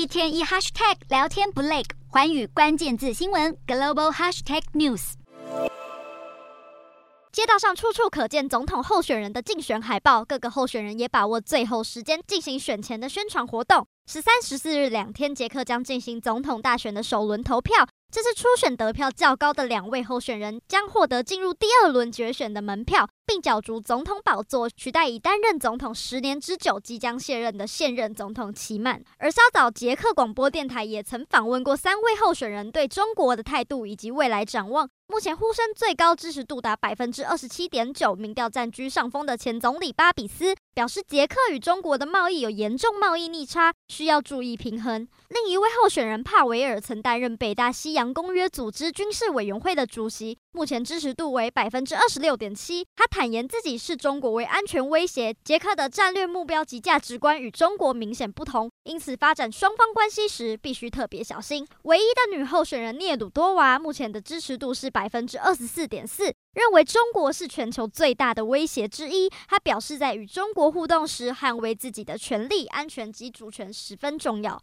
一天一 hashtag 聊天不累，环宇关键字新闻 global hashtag news。街道上处处可见总统候选人的竞选海报，各个候选人也把握最后时间进行选前的宣传活动。十三、十四日两天，捷克将进行总统大选的首轮投票。这次初选得票较高的两位候选人将获得进入第二轮决选的门票，并角逐总统宝座，取代已担任总统十年之久、即将卸任的现任总统齐曼。而稍早，捷克广播电台也曾访问过三位候选人对中国的态度以及未来展望。目前呼声最高、支持度达百分之二十七点九，民调占据上风的前总理巴比斯表示，捷克与中国的贸易有严重贸易逆差，需要注意平衡。另一位候选人帕维尔曾担任北大西洋公约组织军事委员会的主席，目前支持度为百分之二十六点七。他谈坦言自己视中国为安全威胁，捷克的战略目标及价值观与中国明显不同，因此发展双方关系时必须特别小心。唯一的女候选人聂鲁多娃目前的支持度是百。分之二十四点四，认为中国是全球最大的威胁之一。她表示，在与中国互动时，捍卫自己的权利、安全及主权十分重要。